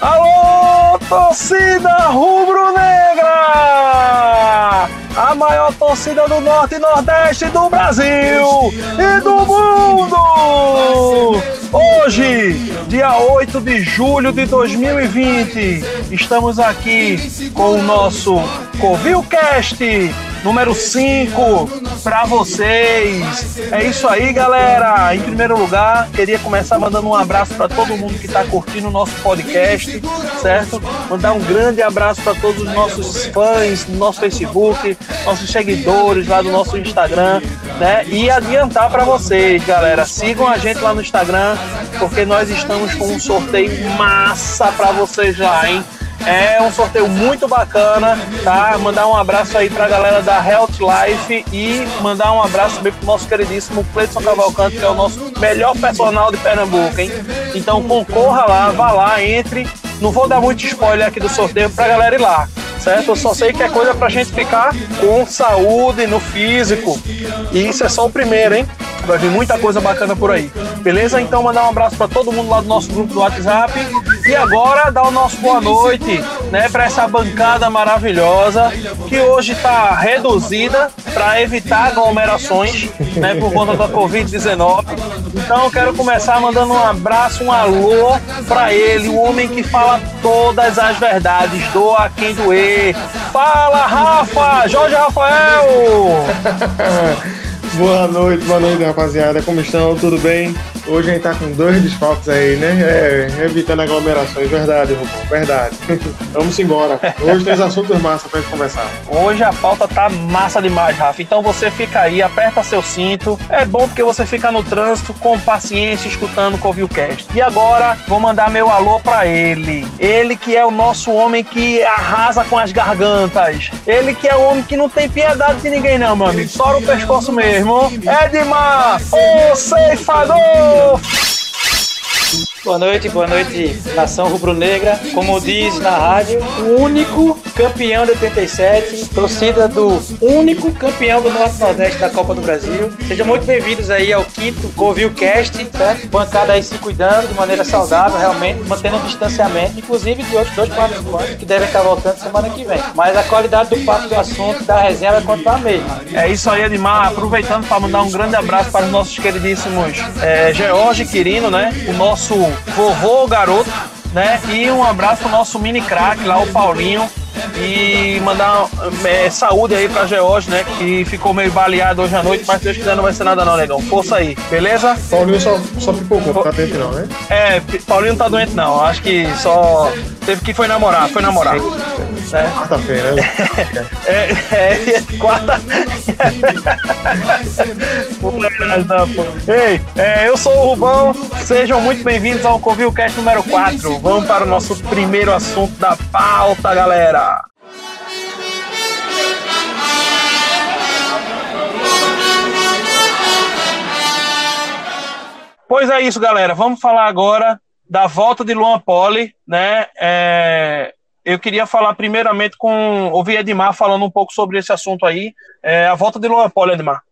Alô, torcida rubro-negra! A maior torcida do Norte e Nordeste do Brasil e do mundo! Hoje, dia 8 de julho de 2020, estamos aqui com o nosso Covilcast número 5 para vocês. É isso aí, galera. Em primeiro lugar, queria começar mandando um abraço para todo mundo que está curtindo o nosso podcast, certo? Mandar um grande abraço para todos os nossos fãs do nosso Facebook, nossos seguidores lá do nosso Instagram, né? E adiantar para vocês, galera, sigam a gente lá no Instagram, porque nós estamos com um sorteio massa para vocês lá, hein? É um sorteio muito bacana, tá? Mandar um abraço aí pra galera da Health Life e mandar um abraço também pro nosso queridíssimo Cleiton Cavalcante, que é o nosso melhor personal de Pernambuco, hein? Então concorra lá, vá lá, entre. Não vou dar muito spoiler aqui do sorteio pra galera ir lá, certo? Eu só sei que é coisa pra gente ficar com saúde no físico. E isso é só o primeiro, hein? Vai vir muita coisa bacana por aí. Beleza? Então mandar um abraço para todo mundo lá do nosso grupo do WhatsApp. E agora dar o nosso boa noite, né, para essa bancada maravilhosa que hoje está reduzida para evitar aglomerações, né, por conta da Covid-19. Então quero começar mandando um abraço, um alô para ele, o homem que fala todas as verdades, doa quem doer. Fala, Rafa, Jorge Rafael. Boa noite, boa noite, rapaziada. Como estão? Tudo bem? Hoje a gente tá com dois desfalques aí, né? É, evitando aglomerações. Verdade, Rubão, verdade. Vamos embora. Hoje tem assuntos massa pra gente conversar. Hoje a pauta tá massa demais, Rafa. Então você fica aí, aperta seu cinto. É bom porque você fica no trânsito com paciência escutando o Covilcast. E agora vou mandar meu alô pra ele. Ele que é o nosso homem que arrasa com as gargantas. Ele que é o homem que não tem piedade de ninguém, não, mano. Só o pescoço mesmo. Edmar, o ceifador! Boa noite, boa noite, nação rubro-negra. Como diz na rádio, o único campeão de 87, torcida do único campeão do Norte Nordeste da Copa do Brasil. Sejam muito bem-vindos aí ao quinto Covilcast, certo? Bancada aí se cuidando de maneira saudável, realmente, mantendo o distanciamento, inclusive de outros dois participantes que devem estar voltando semana que vem. Mas a qualidade do papo do assunto, da resenha vai continuar a mesma. É isso aí, Edmar. Aproveitando para mandar um grande abraço para os nossos queridíssimos é, George Quirino, né? O nosso vovô garoto, né? E um abraço pro nosso mini craque lá, o Paulinho. E mandar é, saúde aí pra George, né? Que ficou meio baleado hoje à noite, mas se Deus quiser não vai ser nada não, negão. Força aí, beleza? Paulinho só, só pipocou, tá doente não, né? É, Paulinho não tá doente não. Acho que só teve que foi namorar, foi namorar. É. Quarta-feira, né? é, é, quarta. Ei, é, eu sou o Rubão, sejam muito bem-vindos ao Covilcast número 4. Vamos para o nosso primeiro assunto da pauta, galera. Pois é isso, galera. Vamos falar agora da volta de Luan Poli, né? É, eu queria falar primeiramente com ouvir Edmar falando um pouco sobre esse assunto aí, é, a volta de Luan Poli, Edmar.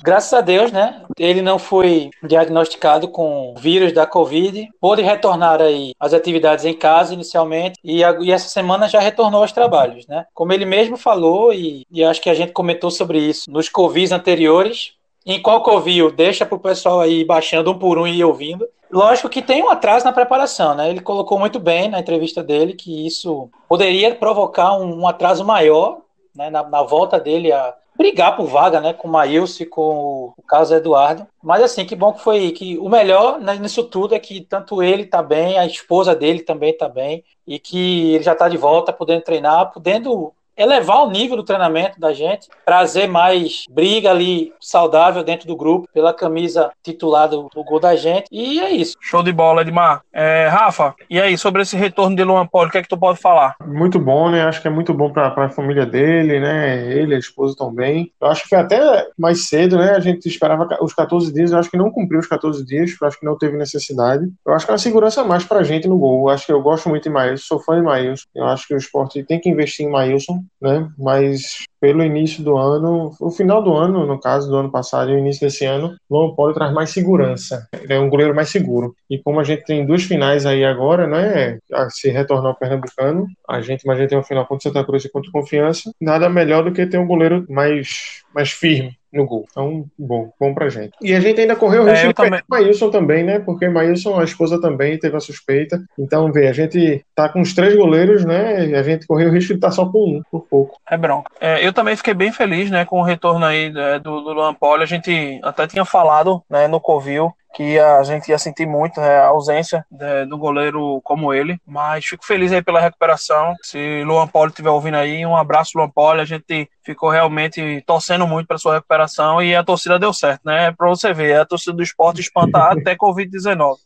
Graças a Deus, né? Ele não foi diagnosticado com vírus da Covid, pôde retornar aí às atividades em casa inicialmente e, a, e essa semana já retornou aos trabalhos, né? Como ele mesmo falou e, e acho que a gente comentou sobre isso nos Covis anteriores, em qual Covil, deixa para o pessoal aí baixando um por um e ouvindo. Lógico que tem um atraso na preparação, né? Ele colocou muito bem na entrevista dele que isso poderia provocar um, um atraso maior né, na, na, volta dele a brigar por vaga, né? Com o Maílson e com o Carlos Eduardo. Mas assim, que bom que foi que o melhor né, nisso tudo é que tanto ele tá bem, a esposa dele também tá bem e que ele já tá de volta, podendo treinar, podendo elevar o nível do treinamento da gente, trazer mais briga ali saudável dentro do grupo, pela camisa titular do, do gol da gente. E é isso. Show de bola, Edmar. É, Rafa, e aí, sobre esse retorno de Luan Poli, o que é que tu pode falar? Muito bom, né? Acho que é muito bom para a família dele, né? Ele, a esposa também. Eu acho que foi até mais cedo, né? A gente esperava os 14 dias, eu acho que não cumpriu os 14 dias, eu acho que não teve necessidade. Eu acho que é uma segurança mais pra gente no gol. Eu acho que eu gosto muito de Maílson, sou fã de Maílson. Eu acho que o esporte tem que investir em Maílson né? Mas pelo início do ano, o final do ano, no caso do ano passado e o início desse ano, Luan Poli traz mais segurança. Ele é um goleiro mais seguro. E como a gente tem duas finais aí agora, né? Se retornar o Pernambucano, a gente, mas a gente tem um final contra Santa Cruz e contra Confiança, nada melhor do que ter um goleiro mais, mais firme no gol. Então, bom, bom pra gente. E a gente ainda correu o é, risco é, de também. Maílson também, né? Porque Maílson, a esposa também teve a suspeita. Então, vê, a gente tá com os três goleiros, né? E a gente correu o risco de estar tá só com um, por pouco. É bronca. É, eu também fiquei bem feliz, né, com o retorno aí é, do, do Luan Poli. A gente até tinha falado, né, no Covil que a gente ia sentir muito né, a ausência de, do goleiro como ele, mas fico feliz aí pela recuperação. Se Luan Poli estiver ouvindo aí, um abraço Luan Poli, a gente ficou realmente torcendo muito para sua recuperação e a torcida deu certo, né? Para você ver, a torcida do esporte espantar até Covid-19.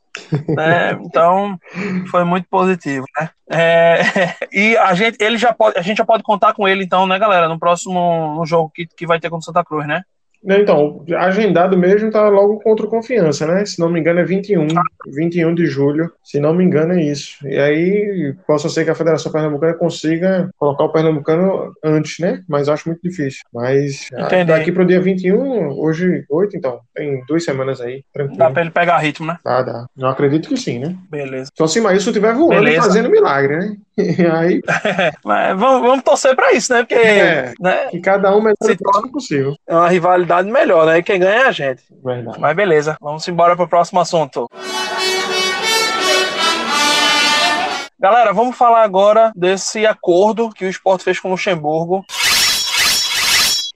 Né? Então foi muito positivo, né? É, e a gente, ele já pode, a gente já pode contar com ele, então, né, galera, no próximo no jogo que, que vai ter contra Santa Cruz, né? Então, agendado mesmo tá logo contra o Confiança, né? Se não me engano é 21, 21 de julho, se não me engano é isso. E aí, possa ser que a Federação Pernambucana consiga colocar o Pernambucano antes, né? Mas acho muito difícil. Mas Entendi. daqui pro dia 21, hoje 8, então, tem duas semanas aí, tranquilo. Dá pra ele pegar ritmo, né? Dá, dá. Eu acredito que sim, né? Beleza. Só se mais isso estiver voando Beleza. e fazendo milagre, né? E aí... Mas vamos, vamos torcer pra isso, né? Porque... É, né? Que cada um melhor o próximo possível. É uma rivalidade melhor, né? E quem ganha é a gente. Verdade. Mas beleza, vamos embora para o próximo assunto. Galera, vamos falar agora desse acordo que o esporte fez com o Luxemburgo.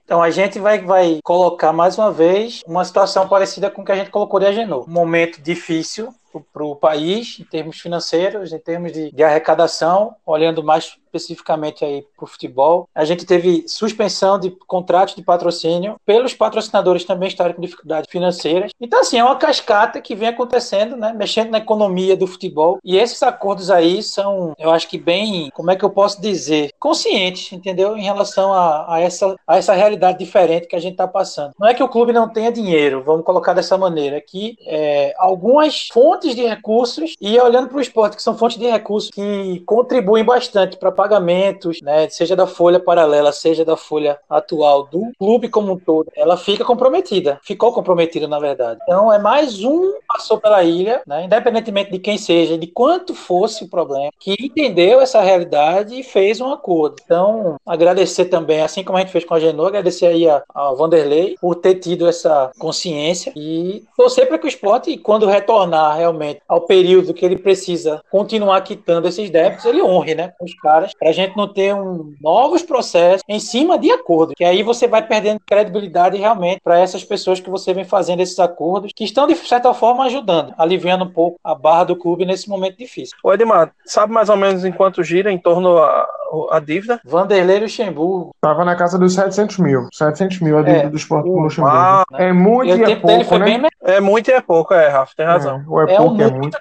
Então a gente vai, vai colocar mais uma vez uma situação parecida com o que a gente colocou de Agenor. Um momento difícil para o país, em termos financeiros, em termos de, de arrecadação, olhando mais especificamente aí para o futebol. A gente teve suspensão de contratos de patrocínio pelos patrocinadores também estarem com dificuldades financeiras. Então, assim, é uma cascata que vem acontecendo, né? Mexendo na economia do futebol. E esses acordos aí são, eu acho que bem, como é que eu posso dizer? Conscientes, entendeu? Em relação a, a essa, a essa realidade diferente que a gente está passando. Não é que o clube não tenha dinheiro, vamos colocar dessa maneira, é que é, algumas fontes de recursos, e olhando para o esporte, que são fontes de recursos que contribuem bastante para pagamentos, né, seja da folha paralela, seja da folha atual do clube como um todo, ela fica comprometida. Ficou comprometida, na verdade. Então, é mais um passou pela ilha, né, independentemente de quem seja, de quanto fosse o problema, que entendeu essa realidade e fez um acordo. Então, agradecer também, assim como a gente fez com a Genô, agradecer aí a, a Vanderlei por ter tido essa consciência e torcer para que o esporte, quando retornar realmente ao período que ele precisa continuar quitando esses débitos, ele honre, né, com os caras para a gente não ter um, novos processos em cima de acordos, que aí você vai perdendo credibilidade realmente para essas pessoas que você vem fazendo esses acordos, que estão de certa forma ajudando, aliviando um pouco a barra do clube nesse momento difícil. O Edmar, sabe mais ou menos em quanto gira em torno a, a dívida? Vanderlei Luxemburgo. Tava na casa dos 700 mil. 700 mil a dívida é. do esporte com Luxemburgo. Ah, é muito e, e é pouco, né? Bem... É muito e é pouco, é, Rafa, tem razão. É, é, é um é muito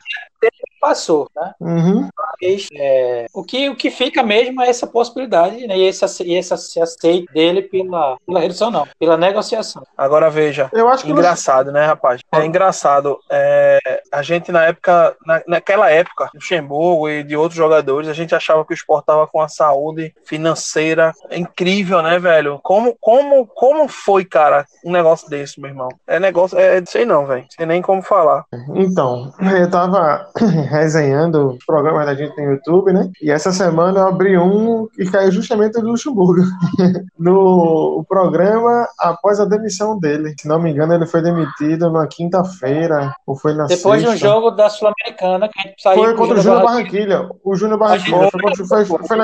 passou, né? Uhum. Mas, é, o, que, o que fica mesmo é essa possibilidade né? e esse, esse aceito dele pela, pela redução, não, pela negociação. Agora veja, eu acho que engraçado, né, rapaz? É engraçado. É, a gente na época, na, naquela época, Luxemburgo e de outros jogadores, a gente achava que o esporte estava com a saúde financeira incrível, né, velho? Como, como, como foi, cara, um negócio desse, meu irmão? É negócio, é, sei não, velho. Sei nem como falar. Então, eu tava resenhando programas da gente no YouTube, né? E essa semana eu abri um que caiu justamente do Luxemburgo. no programa após a demissão dele. Se não me engano, ele foi demitido na quinta-feira, ou foi na Depois sexta. de um jogo da Sul-Americana que a gente saiu. Foi contra o Júnior Barranquilha. O Júnior Barranquilha. Foi, foi, foi, foi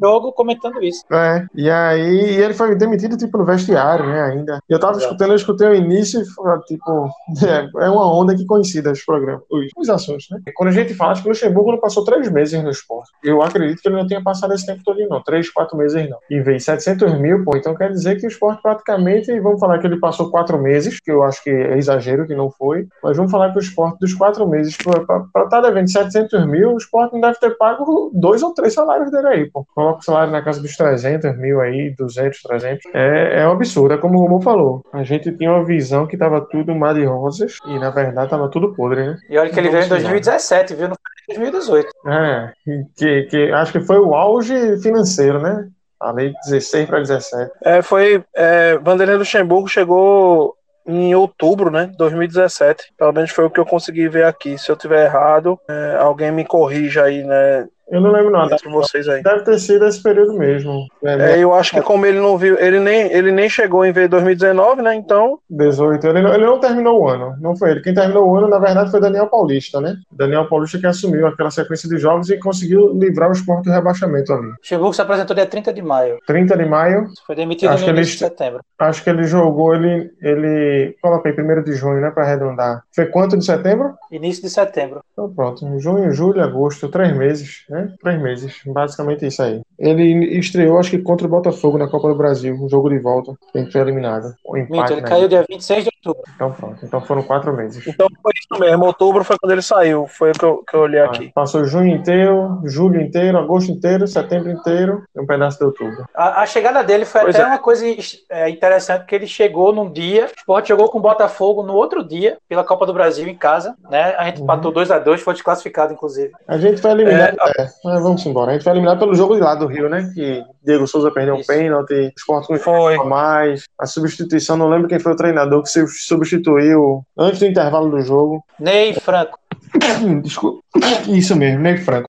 jogo comentando isso. É, e aí e ele foi demitido, tipo, no vestiário, né, ainda. Eu tava Exato. escutando, eu escutei o início e, tipo, é, é, uma onda que coincide os programas, os, os assuntos, né. Quando a gente fala, acho que o Luxemburgo não passou três meses no esporte. Eu acredito que ele não tenha passado esse tempo todo, não. Três, quatro meses, não. E veio 700 mil, pô, então quer dizer que o esporte praticamente, vamos falar que ele passou quatro meses, que eu acho que é exagero, que não foi, mas vamos falar que o esporte dos quatro meses, pra estar tá devendo 700 mil, o esporte não deve ter pago dois ou três salários dele aí, pô coloca o salário na casa dos 300 mil aí, 200, 300. É, é um absurdo, é como o Romão falou. A gente tinha uma visão que tava tudo mar de rosas e na verdade tava tudo podre, né? E olha que ele veio em 2017, viu? Não foi em 2018. É, que, que acho que foi o auge financeiro, né? Ali 16 para 17. É, foi. É, Vanderlei Luxemburgo chegou em outubro, né? 2017. Pelo menos foi o que eu consegui ver aqui. Se eu tiver errado, é, alguém me corrija aí, né? Eu não lembro nada. Entre vocês aí. Deve ter sido esse período mesmo. É, eu acho que como ele não viu, ele nem, ele nem chegou em ver 2019, né? Então. 18. Ele não, ele não terminou o ano. Não foi ele. Quem terminou o ano, na verdade, foi Daniel Paulista, né? Daniel Paulista que assumiu aquela sequência de jogos e conseguiu livrar o esporte do rebaixamento ali. Luxemburgo se apresentou dia 30 de maio. 30 de maio. Foi demitido Acho no início ele- de setembro. Acho que ele jogou, ele. ele coloquei 1 de junho, né? Para arredondar. Foi quanto de setembro? Início de setembro. Então pronto, junho, julho, agosto, três meses, né? Três meses, basicamente isso aí. Ele estreou, acho que contra o Botafogo na Copa do Brasil, um jogo de volta, ele foi eliminado. O empate, ele né? caiu dia 26 de outubro. Então pronto, então foram quatro meses. Então foi isso mesmo. Outubro foi quando ele saiu. Foi o que eu, que eu olhei aqui. Passou junho inteiro, julho inteiro, agosto inteiro, setembro inteiro e um pedaço de outubro. A, a chegada dele foi Pois até é. uma coisa é, interessante, porque ele chegou num dia, o Sport jogou com o Botafogo no outro dia, pela Copa do Brasil em casa, né? A gente Uhum. empatou 2 a 2 foi desclassificado, inclusive. A gente foi eliminado, é, mas vamos embora. A gente foi eliminado pelo jogo de lá do Rio, né? Que Diego Souza perdeu um Isso. pênalti, o Sport com Foi. a mais. A substituição, não lembro quem foi o treinador que se substituiu antes do intervalo do jogo. Ney Franco. Desculpa. Isso mesmo, Ney Franco.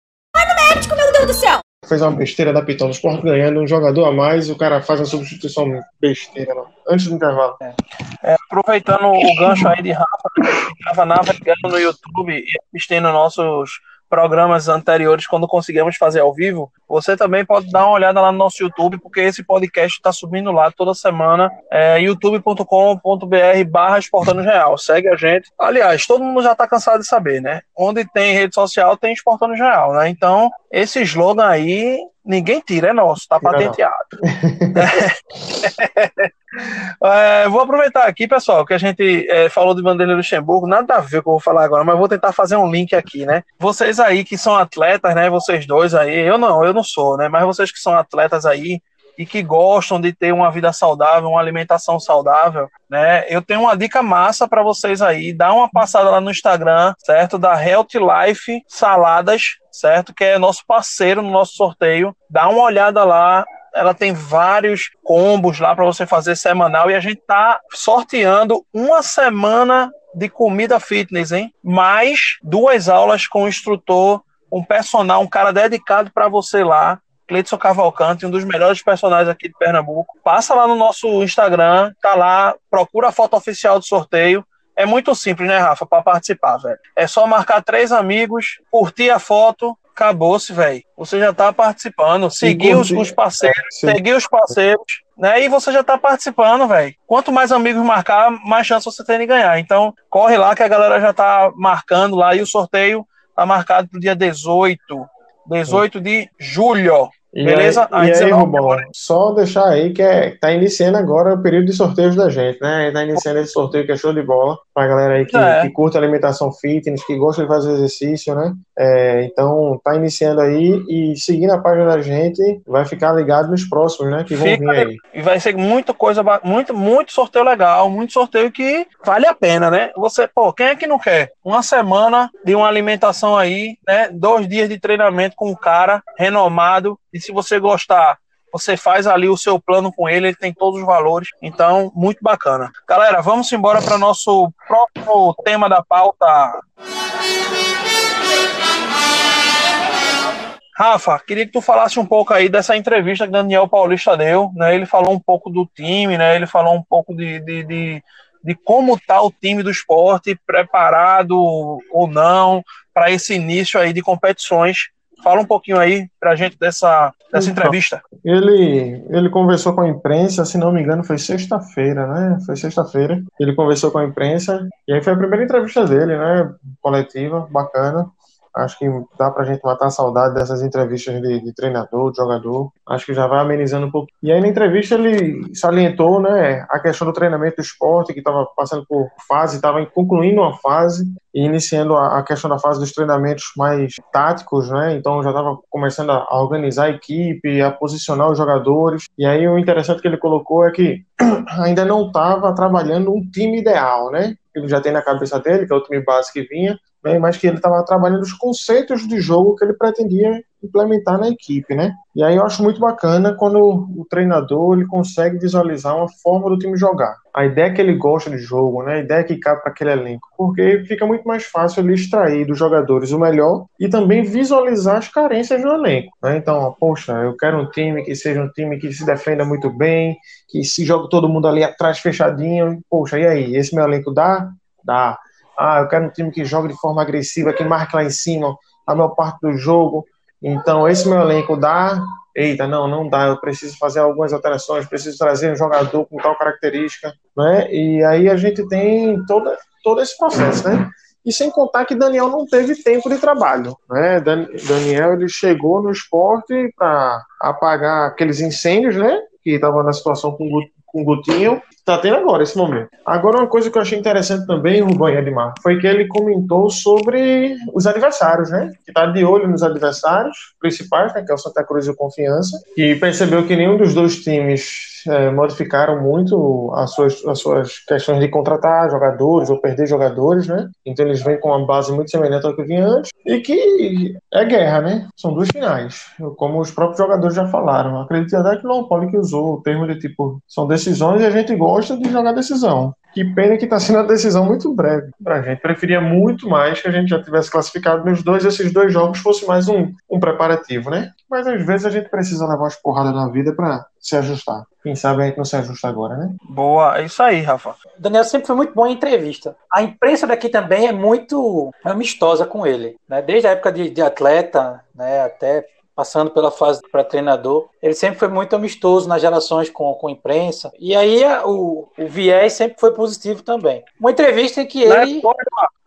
Meu Deus do céu! Fez uma besteira da Pitão do Sport ganhando, um jogador a mais, o cara faz uma substituição besteira, não. antes do intervalo. É, aproveitando o gancho aí de Rafa, que estava navegando no YouTube e assistindo nossos programas anteriores quando conseguimos fazer ao vivo, você também pode dar uma olhada lá no nosso YouTube, porque esse podcast está subindo lá toda semana, é youtube.com.br barra Exportando Real. Segue a gente. Aliás, todo mundo já está cansado de saber, né? Onde tem rede social, tem Exportando Real, né? Então, esse slogan aí, ninguém tira, é nosso, tá Tira patenteado. É, vou aproveitar aqui, pessoal, que a gente é, falou de Vanderlei Luxemburgo, nada a ver com o que eu vou falar agora, mas vou tentar fazer um link aqui, né? Vocês aí que são atletas, né? Vocês dois aí, eu não, eu não sou, né? Mas vocês que são atletas aí e que gostam de ter uma vida saudável, uma alimentação saudável, né? Eu tenho uma dica massa para vocês aí, dá uma passada lá no Instagram, certo? Da Health Life Saladas, certo? Que é nosso parceiro no nosso sorteio. Dá uma olhada lá, ela tem vários combos lá para você fazer semanal e a gente tá sorteando uma semana de comida fitness, hein? Mais duas aulas com o instrutor, um personal, um cara dedicado para você lá. Cleidson Cavalcante, um dos melhores personagens aqui de Pernambuco. Passa lá no nosso Instagram, tá lá, procura a foto oficial do sorteio. É muito simples, né, Rafa, para participar, velho. É só marcar três amigos, curtir a foto, acabou-se, velho. Você já tá participando. Seguir os, os parceiros, Sim. seguir os parceiros, né? E você já tá participando, velho. Quanto mais amigos marcar, mais chance você tem de ganhar. Então, corre lá que a galera já tá marcando lá e o sorteio tá marcado pro dia 18. 18 de julho. E Beleza? Aí, e aí, 19 Rubão, só deixar aí que é, tá iniciando agora o período de sorteios da gente, né? Tá iniciando esse sorteio que é show de bola pra galera aí que, É. que curte alimentação fitness, que gosta de fazer exercício, né? É, então, tá iniciando aí e seguindo a página da gente, vai ficar ligado nos próximos, né? Que vão Fica vir aí. E vai ser muita coisa, muito, muito sorteio legal, muito sorteio que vale a pena, né? Você, pô, quem é que não quer? Uma semana de uma alimentação aí, né? Dois dias de treinamento com um cara renomado. E se você gostar, você faz ali o seu plano com ele, ele tem todos os valores. Então, muito bacana. Galera, vamos embora para nosso próximo tema da pauta. Rafa, queria que tu falasse um pouco aí dessa entrevista que Daniel Paulista deu, né? Ele falou um pouco do time, né? Ele falou um pouco de, de, de, de como tá o time do esporte, preparado ou não para esse início aí de competições. Fala um pouquinho aí pra gente dessa, dessa Então. entrevista. Ele, ele conversou com a imprensa, se não me engano, foi sexta-feira, né? Foi sexta-feira. Ele conversou com a imprensa e aí foi a primeira entrevista dele, né? Coletiva, bacana. Acho que dá pra gente matar a saudade dessas entrevistas de, de treinador, de jogador. Acho que já vai amenizando um pouco. E aí na entrevista ele salientou, né, a questão do treinamento do esporte, que estava passando por fase, estava concluindo uma fase e iniciando a, a questão da fase dos treinamentos mais táticos, né? Então já estava começando a, a organizar a equipe, a posicionar os jogadores. E aí o interessante que ele colocou é que ainda não estava trabalhando um time ideal, né? Ele já tem na cabeça dele, que é o time base que vinha, né, mas que ele estava trabalhando os conceitos de jogo que ele pretendia implementar na equipe, né? E aí eu acho muito bacana quando o treinador ele consegue visualizar uma forma do time jogar. A ideia que ele gosta de jogo, né? A ideia que cabe para aquele elenco. Porque fica muito mais fácil ele extrair dos jogadores o melhor e também visualizar as carências do elenco. Né? Então, poxa, eu quero um time que seja um time que se defenda muito bem, que se jogue todo mundo ali atrás fechadinho. Poxa, e aí? Esse meu elenco dá? Dá. Ah, eu quero um time que jogue de forma agressiva, que marque lá em cima a maior parte do jogo. Então, esse meu elenco dá. Eita, não, não dá. Eu preciso fazer algumas alterações, preciso trazer um jogador com tal característica, né? E aí a gente tem toda, todo esse processo, né? E sem contar que Daniel não teve tempo de trabalho, né? Daniel ele chegou no esporte para apagar aqueles incêndios, né? Que estava na situação com com o Gutinho, tá tendo agora, esse momento. Agora, uma coisa que eu achei interessante também, Rubão e Edmar, foi que ele comentou sobre os adversários, né? Que tá de olho nos adversários principais, né? Que é o Santa Cruz e o Confiança, e percebeu que nenhum dos dois times é, modificaram muito as suas, as suas questões de contratar jogadores ou perder jogadores, né? Então eles vêm com uma base muito semelhante ao que vinha antes e que é guerra, né? São duas finais, como os próprios jogadores já falaram. Acredito até que não pode que usou o termo de tipo, são decisões e a gente gosta de jogar decisão. Que pena que está sendo uma decisão muito breve para a gente. Preferia muito mais que a gente já tivesse classificado nos dois, esses dois jogos fosse mais um, um preparativo, né? Mas às vezes a gente precisa levar as porradas na vida para se ajustar. Quem sabe a gente não se ajusta agora, né? Boa, é isso aí, Rafa. O Daniel sempre foi muito bom em entrevista. A imprensa daqui também é muito amistosa com ele, né? Desde a época de, de atleta, né, até passando pela fase para treinador, ele sempre foi muito amistoso nas relações com, com a imprensa. E aí o, o viés sempre foi positivo também. Uma entrevista em que ele. Época,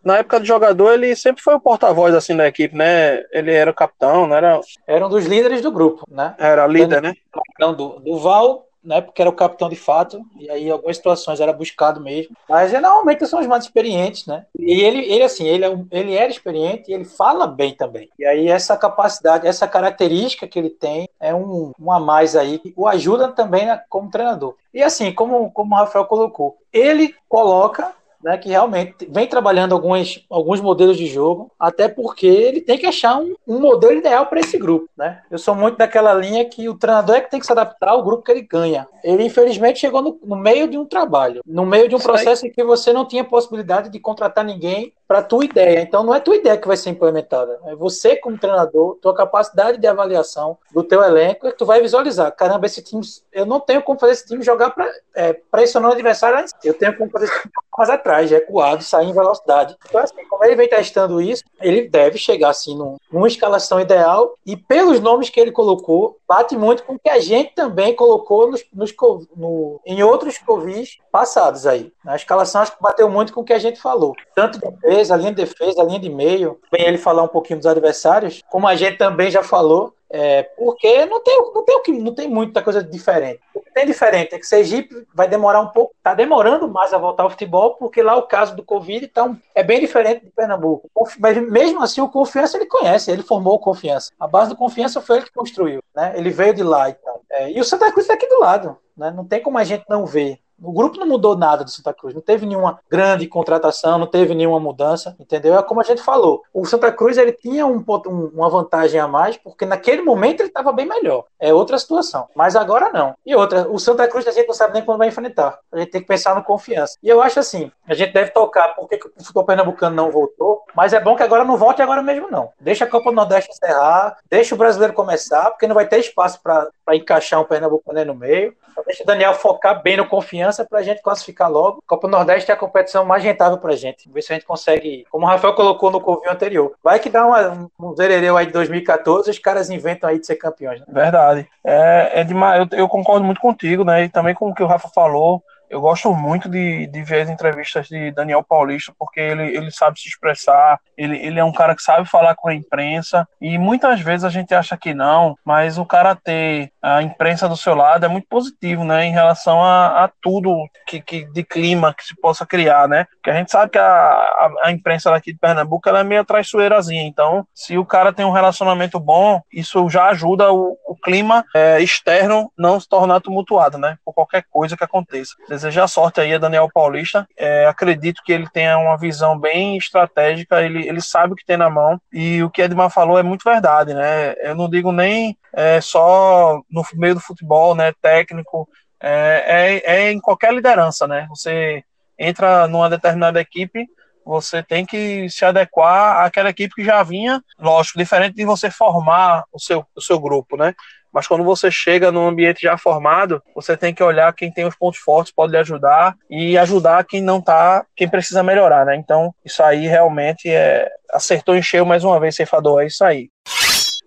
na época de jogador, ele sempre foi o porta-voz assim da equipe, né? Ele era o capitão, não era? Era um dos líderes do grupo, né? Era líder, né? Do, do Val né, porque era o capitão de fato, e aí algumas situações era buscado mesmo. Mas normalmente são os mais experientes, né? E ele, ele assim, ele, é ele era experiente e ele fala bem também. E aí essa capacidade, essa característica que ele tem é um, um a mais aí que o ajuda também né, como treinador. E assim, como, como o Rafael colocou, ele coloca né, que realmente vem trabalhando alguns, alguns modelos de jogo, até porque ele tem que achar um, um modelo ideal para esse grupo. Né? Eu sou muito daquela linha que o treinador é que tem que se adaptar ao grupo que ele ganha. Ele, infelizmente, chegou no, no meio de um trabalho, no meio de um processo em que você não tinha possibilidade de contratar ninguém para a tua ideia. Então não é tua ideia que vai ser implementada. É você como treinador, tua capacidade de avaliação do teu elenco, é que tu vai visualizar. Caramba, esse time, eu não tenho como fazer esse time jogar para é, pressionando o adversário. Eu tenho como fazer esse time mais atrás, recuado, sair em velocidade. Então assim, como ele vem testando isso, ele deve chegar assim num, numa escalação ideal e pelos nomes que ele colocou, bate muito com o que a gente também colocou nos, nos no, em outros Covis passados aí. A escalação acho que bateu muito com o que a gente falou. Tanto defesa, a linha de defesa, a linha de meio. Bem ele falar um pouquinho dos adversários, como a gente também já falou, é, porque não tem, não, tem, não tem muita coisa diferente. O que tem diferente é que Sergipe vai demorar um pouco, está demorando mais a voltar ao futebol, porque lá o caso do Covid então, é bem diferente de Pernambuco. Mas mesmo assim, o Confiança ele conhece, ele formou o Confiança. A base do Confiança foi ele que construiu, né? ele veio de lá e tal. É, e o Santa Cruz está aqui do lado, né? não tem como a gente não ver. O grupo não mudou nada do Santa Cruz, não teve nenhuma grande contratação, não teve nenhuma mudança, entendeu? É como a gente falou. O Santa Cruz ele tinha um, um, uma vantagem a mais, porque naquele momento ele estava bem melhor. É outra situação. Mas agora não. E outra, o Santa Cruz a gente não sabe nem quando vai enfrentar. A gente tem que pensar no confiança. E eu acho assim, a gente deve tocar porque o futebol pernambucano não voltou, mas é bom que agora não volte agora mesmo não. Deixa a Copa do Nordeste encerrar, deixa o brasileiro começar, porque não vai ter espaço para encaixar um pernambucano aí no meio. Deixa o Daniel focar bem no confiança para a gente classificar logo. Copa Nordeste é a competição mais rentável para a gente. Ver se a gente consegue, como o Rafael colocou no convívio anterior. Vai que dá uma, um zerereu aí de 2014, os caras inventam aí de ser campeões. Né? Verdade. É, é demais. Eu, eu concordo muito contigo, né? E também com o que o Rafa falou eu gosto muito de, de ver as entrevistas de Daniel Paulista, porque ele, ele sabe se expressar, ele, ele é um cara que sabe falar com a imprensa, e muitas vezes a gente acha que não, mas o cara ter a imprensa do seu lado é muito positivo, né, em relação a, a tudo que, que, de clima que se possa criar, né, porque a gente sabe que a, a, a imprensa daqui de Pernambuco ela é meio traiçoeirazinha, então se o cara tem um relacionamento bom, isso já ajuda o, o clima é, externo não se tornar tumultuado, né, por qualquer coisa que aconteça desejar sorte aí a Daniel Paulista. É, acredito que ele tenha uma visão bem estratégica, ele, ele, sabe o que tem na mão. E o que Edmar falou é muito verdade, né? Eu não digo nem é, só no meio do futebol, né? Técnico, é, é, é em qualquer liderança, né? Você entra numa determinada equipe, você tem que se adequar àquela equipe que já vinha, lógico, diferente de você formar o seu, o seu grupo, né? Mas quando você chega num ambiente já formado, você tem que olhar quem tem os pontos fortes, pode lhe ajudar e ajudar quem não tá, quem precisa melhorar, né? Então, isso aí realmente é acertou em cheio mais uma vez, ceifador, é isso aí.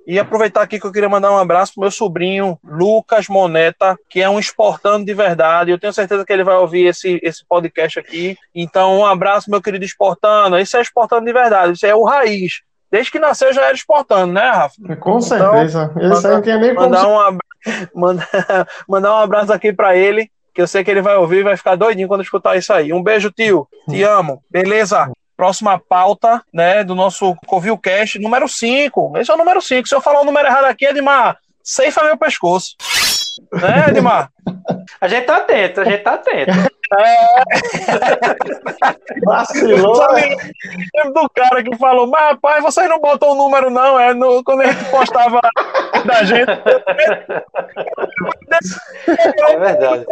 E aproveitar aqui que eu queria mandar um abraço pro meu sobrinho, Lucas Moneta, que é um esportando de verdade. Eu tenho certeza que ele vai ouvir esse, esse podcast aqui. Então, um abraço, meu querido esportando. Isso é esportando de verdade, isso é o raiz. Desde que nasceu já era esportando, né, Rafa? Com então, certeza. Esse aí não tinha nem mandar como... Um, mandar, mandar um abraço aqui para ele, que eu sei que ele vai ouvir e vai ficar doidinho quando escutar isso aí. Um beijo, tio. Te amo. Beleza? Próxima pauta, né, do nosso Covilcast, número 5. Esse é o número 5. Se eu falar o número errado aqui, Edmar, ceifa meu pescoço. Né, Edmar? A gente tá atento, a gente tá atento. É. Vacilou. Né? do cara que falou, mas rapaz, vocês não botam o número, não. É no, quando a gente postava da gente. É verdade.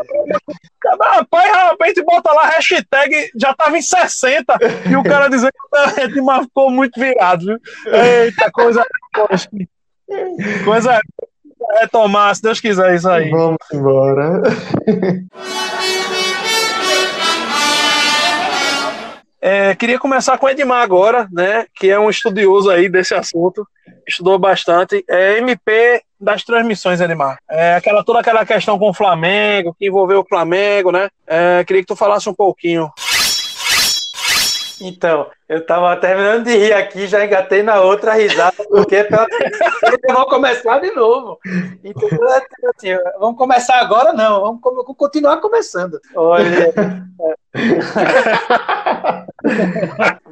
Rapaz, rapaz, a gente bota lá hashtag, já tava em 60, e o cara dizendo que a gente ficou muito virado, viu? Eita, coisa. Coisa retomar, se Deus quiser, isso aí. Vamos embora. É, queria começar com o Edmar agora, né, que é um estudioso aí desse assunto, estudou bastante. É MP das transmissões, Edmar. É, aquela, toda aquela questão com o Flamengo, que envolveu o Flamengo, né? É, queria que tu falasse um pouquinho. Então, eu tava terminando de rir aqui, já engatei na outra risada, porque é vamos começar de novo. Então, assim, vamos começar agora? Não, vamos, vamos continuar começando. Olha.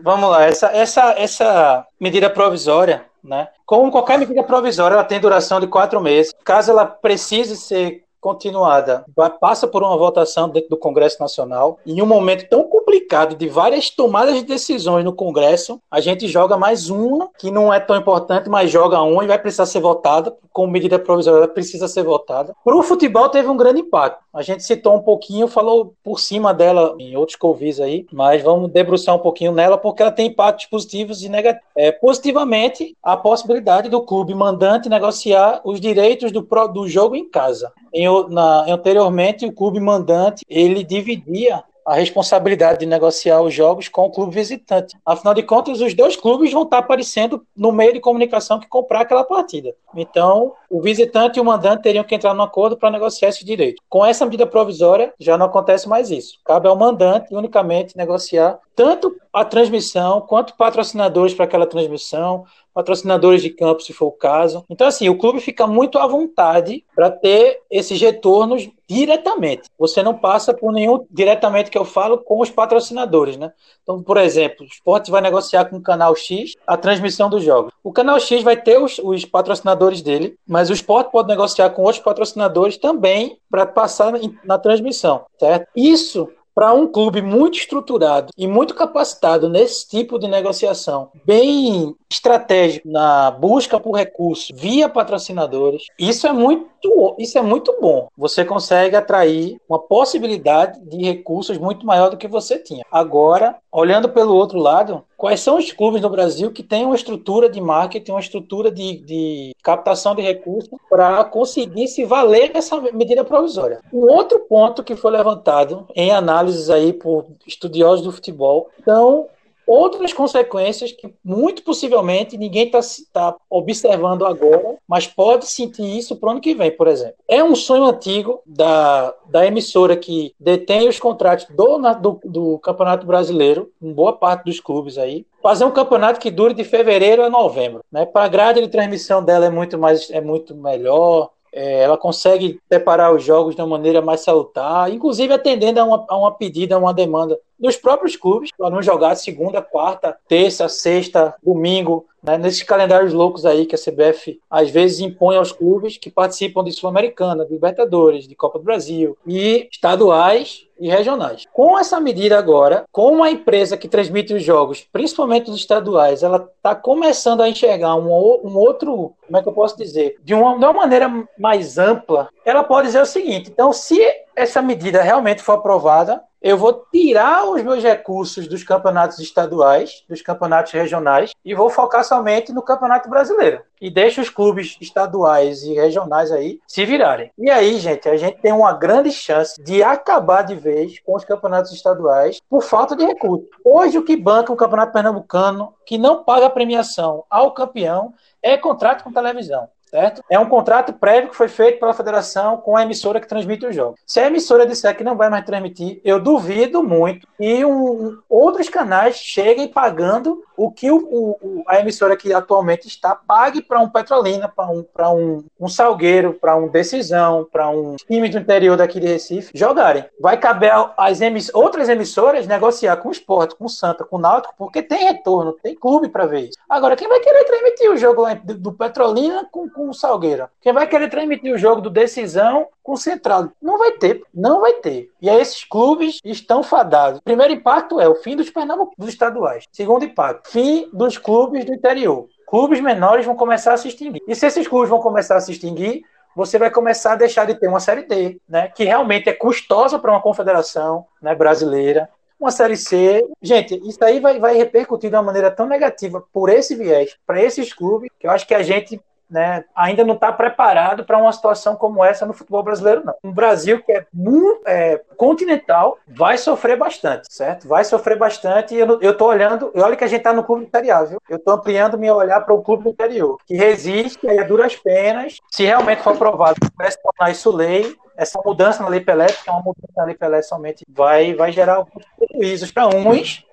vamos lá, essa, essa, essa medida provisória, né? Como qualquer medida provisória, ela tem duração de quatro meses. Caso ela precise ser continuada passa por uma votação dentro do Congresso Nacional. Em um momento tão complicado de várias tomadas de decisões no Congresso, a gente joga mais uma que não é tão importante, mas joga uma e vai precisar ser votada como medida provisória, precisa ser votada. Para o futebol teve um grande impacto. A gente citou um pouquinho, falou por cima dela em outros convis aí, mas vamos debruçar um pouquinho nela porque ela tem impactos positivos e negativos. É, positivamente, a possibilidade do clube mandante negociar os direitos do, do jogo em casa. Em, na, anteriormente, o clube mandante ele dividia a responsabilidade de negociar os jogos com o clube visitante. Afinal de contas, os dois clubes vão estar aparecendo no meio de comunicação que comprar aquela partida. Então, o visitante e o mandante teriam que entrar no acordo para negociar esse direito. Com essa medida provisória, já não acontece mais isso. Cabe ao mandante unicamente negociar tanto a transmissão quanto patrocinadores para aquela transmissão, patrocinadores de campo, se for o caso. Então, assim, o clube fica muito à vontade para ter esses retornos diretamente. Você não passa por nenhum diretamente que eu falo com os patrocinadores, né? Então, por exemplo, o esporte vai negociar com o canal X a transmissão dos jogos. O canal X vai ter os, os patrocinadores dele, mas o esporte pode negociar com outros patrocinadores também para passar na transmissão, certo? Isso para um clube muito estruturado e muito capacitado nesse tipo de negociação, bem estratégico na busca por recursos via patrocinadores, isso é muito isso é muito bom. Você consegue atrair uma possibilidade de recursos muito maior do que você tinha. Agora, olhando pelo outro lado, quais são os clubes no Brasil que têm uma estrutura de marketing, uma estrutura de, de captação de recursos para conseguir se valer dessa medida provisória? Um outro ponto que foi levantado em análises aí por estudiosos do futebol, então outras consequências que muito possivelmente ninguém está tá observando agora, mas pode sentir isso para o ano que vem, por exemplo. É um sonho antigo da, da emissora que detém os contratos do, do, do Campeonato Brasileiro, em boa parte dos clubes aí, fazer um campeonato que dure de fevereiro a novembro. Né? Para a grade de transmissão dela é muito, mais, é muito melhor, é, ela consegue separar os jogos de uma maneira mais salutar, inclusive atendendo a uma, a uma pedida, a uma demanda nos próprios clubes, para não jogar segunda, quarta, terça, sexta, domingo, né, nesses calendários loucos aí que a CBF às vezes impõe aos clubes que participam de Sul-Americana, de Libertadores, de Copa do Brasil e estaduais e regionais. Com essa medida agora, com a empresa que transmite os jogos, principalmente os estaduais, ela está começando a enxergar um, um, outro, como é que eu posso dizer, de uma, de uma maneira mais ampla, ela pode dizer o seguinte: então, se essa medida realmente for aprovada, eu vou tirar os meus recursos dos campeonatos estaduais, dos campeonatos regionais, e vou focar somente no campeonato brasileiro. E deixo os clubes estaduais e regionais aí se virarem. E aí, gente, a gente tem uma grande chance de acabar de vez com os campeonatos estaduais por falta de recursos. Hoje, o que banca o campeonato pernambucano, que não paga premiação ao campeão, é contrato com televisão certo? É um contrato prévio que foi feito pela federação com a emissora que transmite o jogo. Se a emissora disser que não vai mais transmitir, eu duvido muito que um, outros canais cheguem pagando o que o, o, a emissora que atualmente está pague para um Petrolina, para um, um, um Salgueiro, para um Decisão, para um time do interior daqui de Recife jogarem. Vai caber às emiss outras emissoras negociar com o Esporte, com o Santa, com o Náutico, porque tem retorno, tem clube para ver isso. Agora, quem vai querer transmitir o jogo do Petrolina com, com o Salgueiro? Quem vai querer transmitir o jogo do Decisão com o Central? Não vai ter, não vai ter. E aí esses clubes estão fadados. Primeiro impacto é o fim dos Pernambuco, dos estaduais. Segundo impacto, fim dos clubes do interior. Clubes menores vão começar a se extinguir. E se esses clubes vão começar a se extinguir, você vai começar a deixar de ter uma série D, né, que realmente é custosa para uma confederação, né, brasileira, uma série C. Gente, isso aí vai, vai repercutir de uma maneira tão negativa por esse viés, para esses clubes, que eu acho que a gente né, ainda não está preparado para uma situação como essa no futebol brasileiro, não. Um Brasil que é muito é, continental vai sofrer bastante, certo? Vai sofrer bastante. E eu, tô olhando, olha que a gente está no clube imperial, viu? Eu estou ampliando meu olhar para o clube interior, que resiste aí a duras penas, se realmente for aprovado, se tornar isso lei, essa mudança na Lei Pelé, que é uma mudança na Lei Pelé somente, vai, vai gerar alguns prejuízos para uns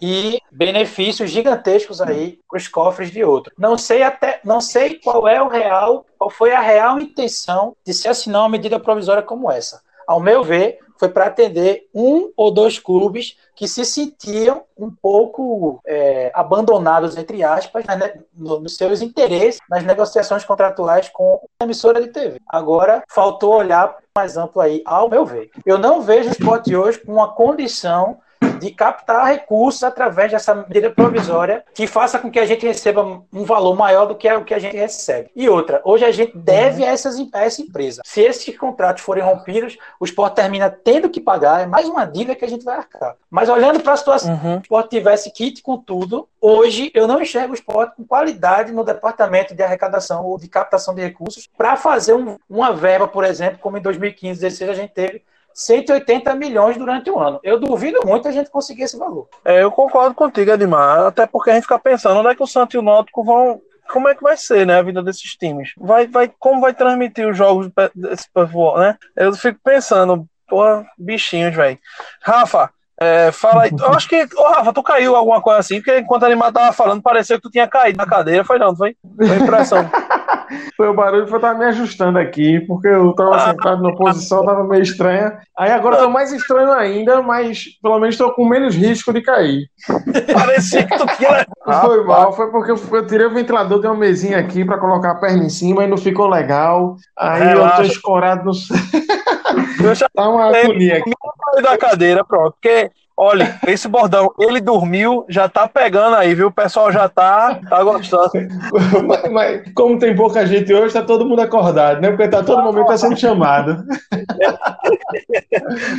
e benefícios gigantescos aí para os cofres de outro. Não sei até, não sei qual é o real, qual foi a real intenção de se assinar uma medida provisória como essa. Ao meu ver, foi para atender um ou dois clubes que se sentiam um pouco é, abandonados, entre aspas, né, nos seus interesses nas negociações contratuais com a emissora de TV. Agora, faltou olhar mais amplo aí, ao meu ver. Eu não vejo o esporte hoje com uma condição de captar recursos através dessa medida provisória que faça com que a gente receba um valor maior do que é o que a gente recebe. E outra, hoje a gente deve a, essas, a essa empresa. Se esses contratos forem rompidos, o esporte termina tendo que pagar, é mais uma dívida que a gente vai arcar. Mas olhando para a situação, uhum. o esporte tivesse kit com tudo, hoje eu não enxergo o esporte com qualidade no departamento de arrecadação ou de captação de recursos para fazer um, uma verba, por exemplo, como em 2015, 2016 a gente teve 180 milhões durante o ano. Eu duvido muito a gente conseguir esse valor. É, eu concordo contigo, Edmar, até porque a gente fica pensando onde é que o Santos e o Náutico vão como é que vai ser, né, a vida desses times? Vai, vai, como vai transmitir os jogos desse povo, né? Eu fico pensando, pô, bichinhos, velho. Rafa, é, fala aí. Eu acho que, oh, Rafa, tu caiu alguma coisa assim, porque enquanto a Animal tava falando, pareceu que tu tinha caído na cadeira. Foi não, foi? Foi impressão. foi o barulho, foi eu tava me ajustando aqui, porque eu tava ah, sentado na posição, tava meio estranha. Aí agora tô mais estranho ainda, mas pelo menos tô com menos risco de cair. Parecia que tu tinha. Foi mal, foi porque eu, tirei o ventilador, tem uma mesinha aqui pra colocar a perna em cima e não ficou legal. Aí Relaxa. eu tô escorado no. Deixa tá uma agonia aqui. da cadeira, pronto. Porque Olha, esse bordão, ele dormiu, já tá pegando aí, viu? O pessoal já tá, tá gostando. mas, mas, como tem pouca gente hoje, tá todo mundo acordado, né? Porque tá todo momento tá sendo chamado.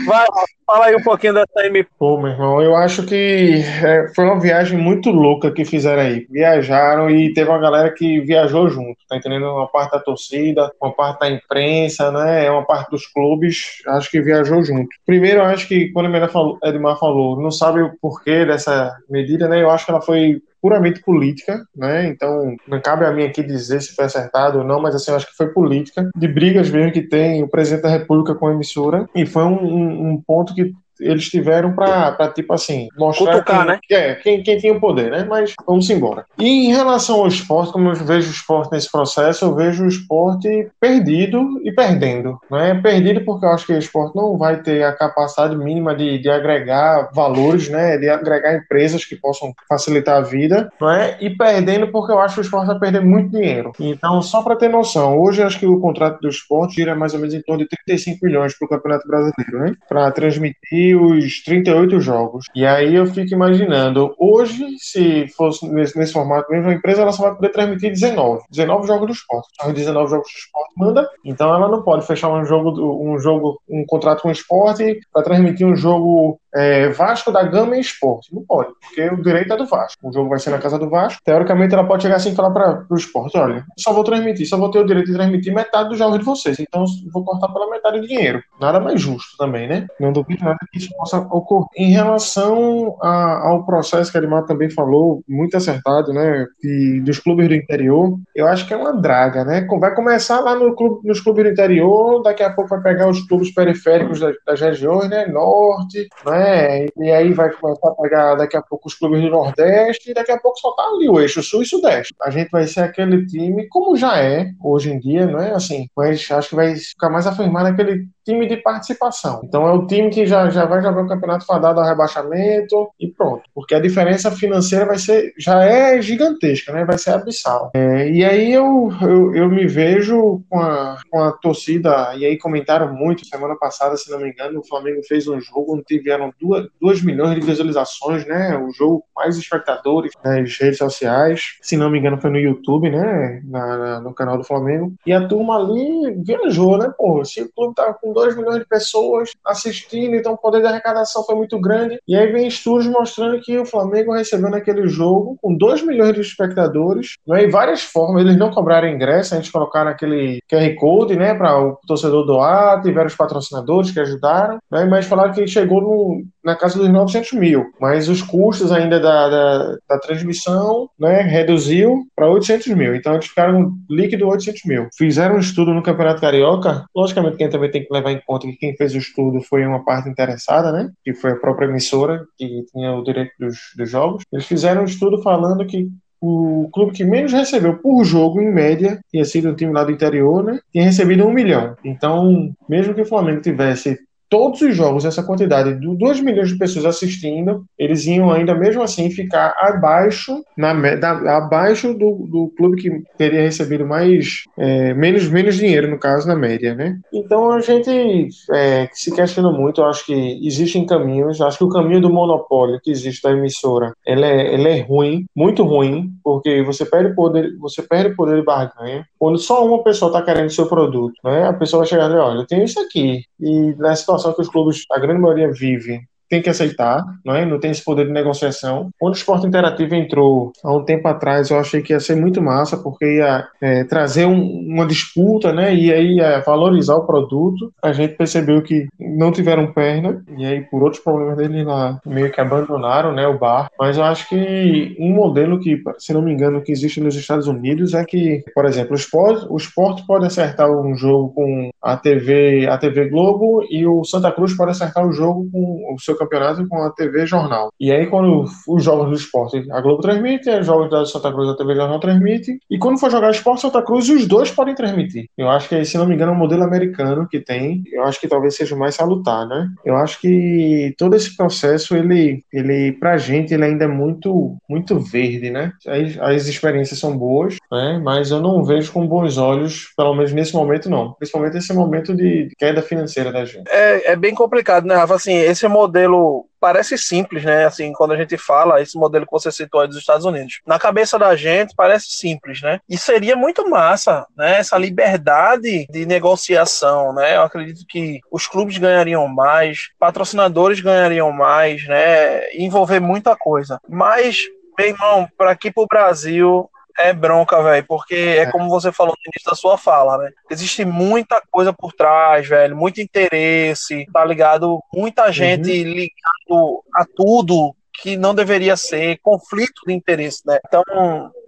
Vai, fala aí um pouquinho dessa MP. Pô, meu irmão, eu acho que é, foi uma viagem muito louca que fizeram aí. Viajaram e teve uma galera que viajou junto, tá entendendo? Uma parte da torcida, uma parte da imprensa, né? Uma parte dos clubes, acho que viajou junto. Primeiro, acho que quando a Edmar falou falou, não sabe o porquê dessa medida, né? Eu acho que ela foi puramente política, né? Então, não cabe a mim aqui dizer se foi acertado ou não, mas assim, eu acho que foi política, de brigas mesmo que tem o presidente da República com a emissora, e foi um, um, um ponto que eles tiveram para tipo assim, mostrar Cutucar, quem, né? é, quem, quem tinha o poder, né? Mas vamos embora. E em relação ao esporte, como eu vejo o esporte nesse processo, eu vejo o esporte perdido e perdendo. Né? Perdido porque eu acho que o esporte não vai ter a capacidade mínima de, de agregar valores, né? de agregar empresas que possam facilitar a vida, né? e perdendo porque eu acho que o esporte vai perder muito dinheiro. Então, só para ter noção, hoje acho que o contrato do esporte gira mais ou menos em torno de 35 milhões para o Campeonato Brasileiro, né? para transmitir os 38 jogos. E aí eu fico imaginando, hoje, se fosse nesse, nesse formato mesmo, a empresa ela só vai poder transmitir 19. 19 jogos do esporte. São 19 jogos do esporte manda, então ela não pode fechar um jogo, um jogo, um contrato com o esporte para transmitir um jogo é, Vasco da Gama e Esporte. Não pode, porque o direito é do Vasco. O jogo vai ser na casa do Vasco. Teoricamente, ela pode chegar assim e falar para o esporte: olha, só vou transmitir, só vou ter o direito de transmitir metade dos jogos de vocês. Então, vou cortar pela metade do dinheiro. Nada mais justo também, né? Não duvido nada que isso possa ocorrer. Em relação a, ao processo que a Edmar também falou, muito acertado, né? De, dos clubes do interior, eu acho que é uma draga, né? Vai começar lá no clube, nos clubes do interior, daqui a pouco vai pegar os clubes periféricos das, das regiões, né? Norte, né? Né? E aí vai começar a pegar daqui a pouco os clubes do Nordeste e daqui a pouco só tá ali o eixo Sul e Sudeste. A gente vai ser aquele time, como já é hoje em dia, não é assim, mas acho que vai ficar mais afirmado aquele time de participação. Então é o time que já, já vai jogar o campeonato fadado ao rebaixamento e pronto. Porque a diferença financeira vai ser, já é gigantesca, né? Vai ser abissal. É, e aí eu, eu, eu, me vejo com a, com a torcida, e aí comentaram muito semana passada, se não me engano, o Flamengo fez um jogo onde tiveram 2 milhões de visualizações, né? O jogo mais espectadores nas redes sociais. Se não me engano, foi no YouTube, né? Na, na, no canal do Flamengo. E a turma ali viajou, né? Pô, se o clube tá com 2 milhões de pessoas assistindo, então o poder de arrecadação foi muito grande. E aí vem estudos mostrando que o Flamengo recebeu naquele jogo com 2 milhões de espectadores, né, e várias formas. Eles não cobraram ingresso, a gente colocaram aquele QR Code né, para o torcedor doar, tiveram os patrocinadores que ajudaram, né, mas falaram que chegou no, na casa dos 900 mil. Mas os custos ainda da, da, da transmissão né, reduziu para 800 mil. Então eles ficaram líquido 800 mil. Fizeram um estudo no Campeonato Carioca. Logicamente, quem também tem que levar em conta que quem fez o estudo foi uma parte interessada, né? Que foi a própria emissora que tinha o direito dos, dos jogos. Eles fizeram um estudo falando que o clube que menos recebeu por jogo, em média, tinha sido um time lá do interior, né? Tinha recebido um milhão. Então, mesmo que o Flamengo tivesse todos os jogos, essa quantidade de 2 milhões de pessoas assistindo, eles iam ainda mesmo assim ficar abaixo, na, da, abaixo do, do clube que teria recebido mais é, menos, menos dinheiro, no caso, na média, né? Então a gente é, se questiona muito, eu acho que existem caminhos, acho que o caminho do monopólio que existe da emissora, ele é, é ruim, muito ruim, porque você perde poder, você perde poder de barganha. Quando só uma pessoa está querendo seu produto, né? A pessoa vai chegar e dizer, olha, eu tenho isso aqui, e na situação situação que os clubes, a grande maioria, vive tem que aceitar, não é? Não tem esse poder de negociação. Quando o esporte interativo entrou há um tempo atrás, eu achei que ia ser muito massa, porque ia é, trazer um, uma disputa, né? E aí ia valorizar o produto. A gente percebeu que não tiveram perna, e aí por outros problemas dele lá, meio que abandonaram, né? O bar. Mas eu acho que um modelo que, se não me engano, que existe nos Estados Unidos é que, por exemplo, o esporte, o esporte pode acertar um jogo com a TV, a TV Globo e o Santa Cruz pode acertar o jogo com o seu campeonato com a TV Jornal. E aí, quando os jogos do esporte, a Globo transmite, os jogos da Santa Cruz, a TV Jornal transmite. E quando for jogar esporte Santa Cruz, os dois podem transmitir. Eu acho que, se não me engano, é um modelo americano que tem. Eu acho que talvez seja mais salutar, né? Eu acho que todo esse processo, ele, ele pra gente, ele ainda é muito, muito verde, né? As, as experiências são boas, né? Mas eu não vejo com bons olhos, pelo menos nesse momento, não. Principalmente esse momento de queda financeira da gente. É, é bem complicado, né, Rafa? Assim, esse modelo parece simples, né? Assim, quando a gente fala esse modelo que você citou aí dos Estados Unidos. Na cabeça da gente parece simples, né? E seria muito massa, né? Essa liberdade de negociação, né? Eu acredito que os clubes ganhariam mais, patrocinadores ganhariam mais, né? Envolver muita coisa. Mas, meu irmão, para aqui pro Brasil, é bronca, velho, porque é, é como você falou no início da sua fala, né? Existe muita coisa por trás, velho, muito interesse, tá ligado? Muita gente uhum. ligado a tudo que não deveria ser conflito de interesse, né? Então,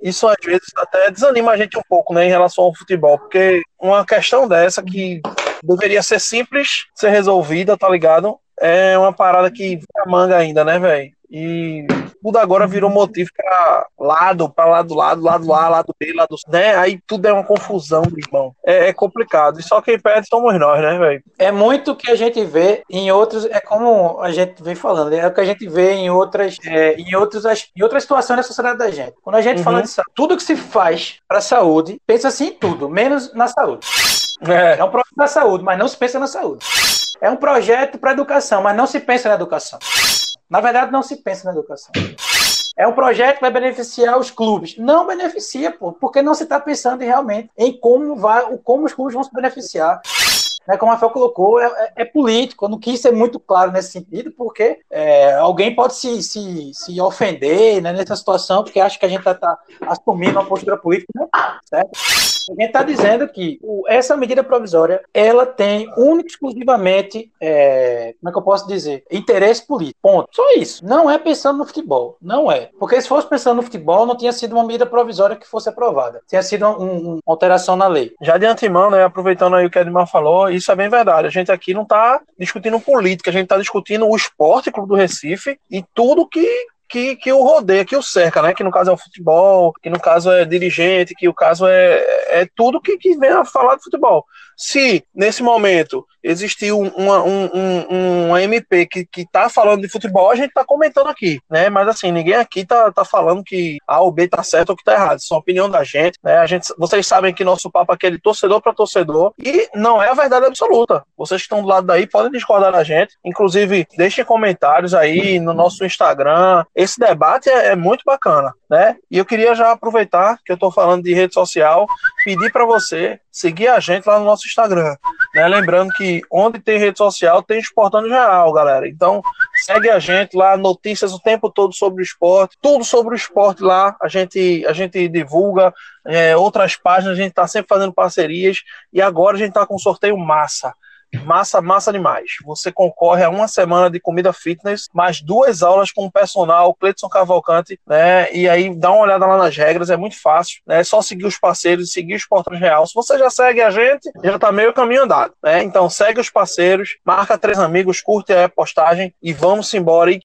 isso às vezes até desanima a gente um pouco, né, em relação ao futebol, porque uma questão dessa que deveria ser simples ser resolvida, tá ligado? é uma parada que a manga ainda, né, velho? E tudo agora virou motivo para lado, para lado, lado, lado A, lado B, lado C, né? Aí tudo é uma confusão, meu irmão. É, é complicado. E só quem perde somos nós, né, velho? É muito que a gente vê em outros, é como a gente vem falando, é o que a gente vê em outras, é, em outros, em outras situações da sociedade da gente. Quando a gente uhum. fala de saúde, tudo que se faz para saúde, pensa assim em tudo, menos na saúde. É. é um projeto da saúde, mas não se pensa na saúde. É um projeto para educação, mas não se pensa na educação. Na verdade, não se pensa na educação. É um projeto que vai beneficiar os clubes. Não beneficia, pô, porque não se está pensando realmente em como, vai, como os clubes vão se beneficiar né, como a Rafael colocou, é, é, é, político. Eu não quis ser muito claro nesse sentido, porque é, alguém pode se, se, se ofender né, nessa situação, porque acha que a gente está tá assumindo uma postura política. Não, certo? A gente está dizendo que o, essa medida provisória ela tem único exclusivamente, é, como é que eu posso dizer, interesse político. Ponto. Só isso. Não é pensando no futebol. Não é. Porque se fosse pensando no futebol, não tinha sido uma medida provisória que fosse aprovada. Tinha sido um, um, uma alteração na lei. Já de antemão, né, aproveitando aí o que a Edmar falou, isso é bem verdade. A gente aqui não está discutindo política, a gente está discutindo o esporte Clube do Recife e tudo que que, que o rodeia, que o cerca, né? Que no caso é o futebol, que no caso é dirigente, que o caso é, é tudo que, que vem a falar de futebol. Se nesse momento existiu uma, um, um, uma MP que, que tá falando de futebol, a gente tá comentando aqui, né? Mas assim, ninguém aqui tá, tá falando que A ou B tá certo ou que tá errado. Isso é a opinião da gente, né? A gente, vocês sabem que nosso papo é de torcedor para torcedor e não é a verdade absoluta. Vocês que estão do lado daí podem discordar da gente. Inclusive, deixem comentários aí no nosso Instagram. Esse debate é, é muito bacana, né? E eu queria já aproveitar que eu tô falando de rede social, pedir para você seguir a gente lá no nosso Instagram. Né? Lembrando que onde tem rede social tem Esportando Geral, galera. Então segue a gente lá, notícias o tempo todo sobre o esporte, tudo sobre o esporte lá. A gente, a gente divulga é, outras páginas, a gente está sempre fazendo parcerias e agora a gente está com um sorteio massa. Massa, massa demais. Você concorre a uma semana de comida fitness, mais duas aulas com o personal, Cleiton Cavalcante, né? E aí dá uma olhada lá nas regras, é muito fácil, né? É só seguir os parceiros, seguir os portas real. Se você já segue a gente, já tá meio caminho andado, né? Então segue os parceiros, marca três amigos, curte a postagem e vamos embora. E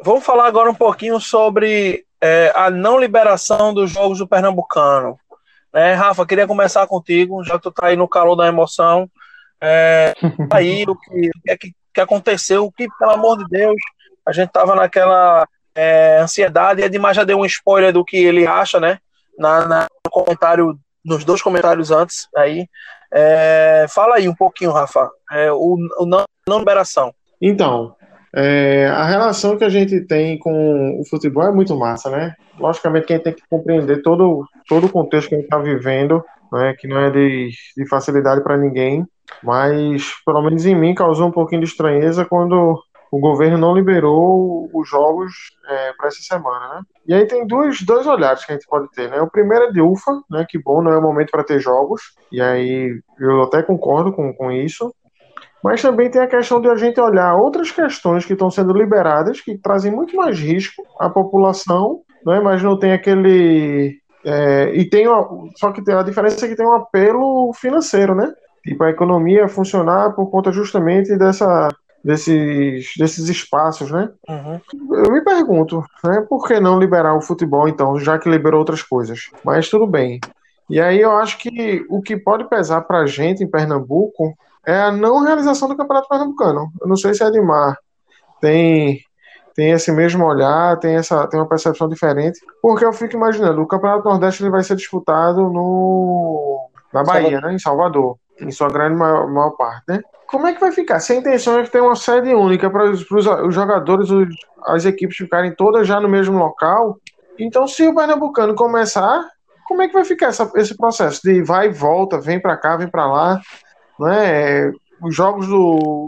Vamos falar agora um pouquinho sobre é, a não liberação dos jogos do Pernambucano. Né, Rafa, queria começar contigo, já que tu tá aí no calor da emoção. É, aí o que, é que, que aconteceu, o que, pelo amor de Deus, a gente tava naquela é, ansiedade, e Edmar já deu um spoiler do que ele acha, né? Na, na no comentário, nos dois comentários antes aí. É, fala aí um pouquinho, Rafa, é, o, o não, não liberação. Então, é, a relação que a gente tem com o futebol é muito massa, né? Logicamente que a gente tem que compreender todo, todo o contexto que a gente está vivendo, né, que não é de, de facilidade para ninguém, mas pelo menos em mim causou um pouquinho de estranheza quando o governo não liberou os jogos é, para essa semana, né? E aí tem dois, dois olhares que a gente pode ter, né? O primeiro é de ufa, né? Que bom, não é o momento para ter jogos. E aí eu até concordo com, com isso. Mas também tem a questão de a gente olhar outras questões que estão sendo liberadas, que trazem muito mais risco à população, né? mas não tem aquele. É, e tem só que a diferença é que tem um apelo financeiro, né? Tipo, a economia funcionar por conta justamente dessa, desses, desses espaços, né? Uhum. Eu me pergunto, né, por que não liberar o futebol então, já que liberou outras coisas? Mas tudo bem. E aí eu acho que o que pode pesar para a gente em Pernambuco é a não realização do Campeonato Pernambucano. Eu não sei se Edmar tem tem esse mesmo olhar, tem essa tem uma percepção diferente, porque eu fico imaginando, o Campeonato Nordeste ele vai ser disputado no na Bahia, né, em Salvador, em sua grande maior, maior parte, né? Como é que vai ficar? Se a intenção é que tenha uma sede única para os, os jogadores, os, as equipes ficarem todas já no mesmo local, então se o Pernambucano começar, como é que vai ficar essa, esse processo de vai e volta, vem para cá, vem para lá? Né? Os jogos do,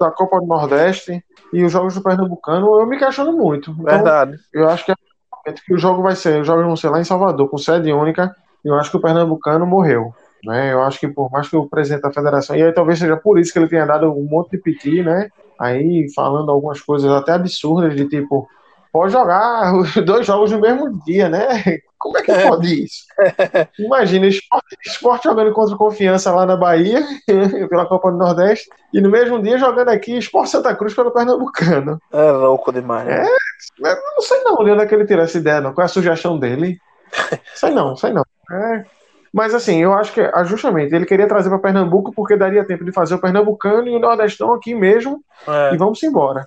da Copa do Nordeste e os jogos do Pernambucano, eu me questiono muito. Então, Verdade. Eu acho que, é que o jogo vai ser, os jogos vão ser lá em Salvador, com sede única, e eu acho que o Pernambucano morreu. Né? Eu acho que por mais que o presidente da federação, e aí talvez seja por isso que ele tenha dado um monte de piti, né? Aí falando algumas coisas até absurdas, de tipo, pode jogar os dois jogos no mesmo dia, né? Como é que é. pode isso? Imagina, esporte, esporte jogando contra confiança lá na Bahia, pela Copa do Nordeste, e no mesmo dia jogando aqui Esporte Santa Cruz pelo Pernambucano. É louco demais. Né? É, não sei não onde é que ele tirou essa ideia, não. Qual é a sugestão dele? sei não, sei não. É. Mas assim, eu acho que ah, justamente ele queria trazer para Pernambuco porque daria tempo de fazer o Pernambucano e o Nordestão aqui mesmo é. e vamos embora.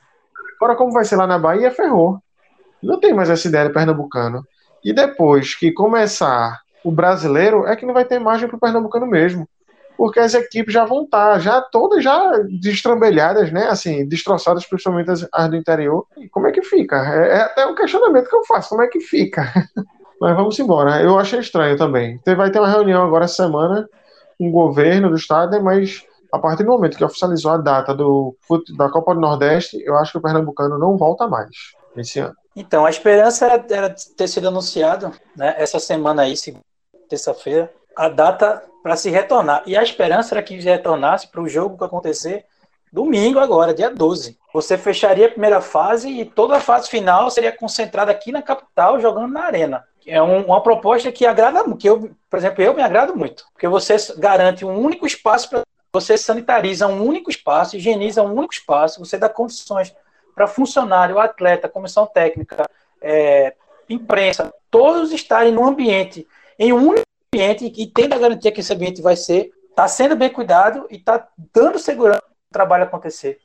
Agora, como vai ser lá na Bahia, ferrou. Não tem mais essa ideia de Pernambucano. E depois que começar o brasileiro, é que não vai ter margem para o Pernambucano mesmo. Porque as equipes já vão estar, tá, já todas já destrambelhadas, né? Assim, destroçadas, principalmente as, as do interior. E como é que fica? É, é, até um questionamento que eu faço, como é que fica? Mas vamos embora. Eu achei estranho também. Vai ter uma reunião agora essa semana com o governo do estado, mas a partir do momento que oficializou a data do, da Copa do Nordeste, eu acho que o Pernambucano não volta mais esse ano. Então, a esperança era ter sido anunciado né, essa semana aí, terça-feira, a data para se retornar. E a esperança era que retornasse para o jogo que acontecer domingo agora, dia 12. Você fecharia a primeira fase e toda a fase final seria concentrada aqui na capital, jogando na arena. É um, uma proposta que agrada, que eu, por exemplo, eu me agrado muito, porque você garante um único espaço para você sanitariza um único espaço, higieniza um único espaço, você dá condições para funcionário, atleta, comissão técnica, é, imprensa, todos estarem num ambiente, em um ambiente e tendo a garantia que esse ambiente vai ser, está sendo bem cuidado e está dando segurança para o trabalho acontecer.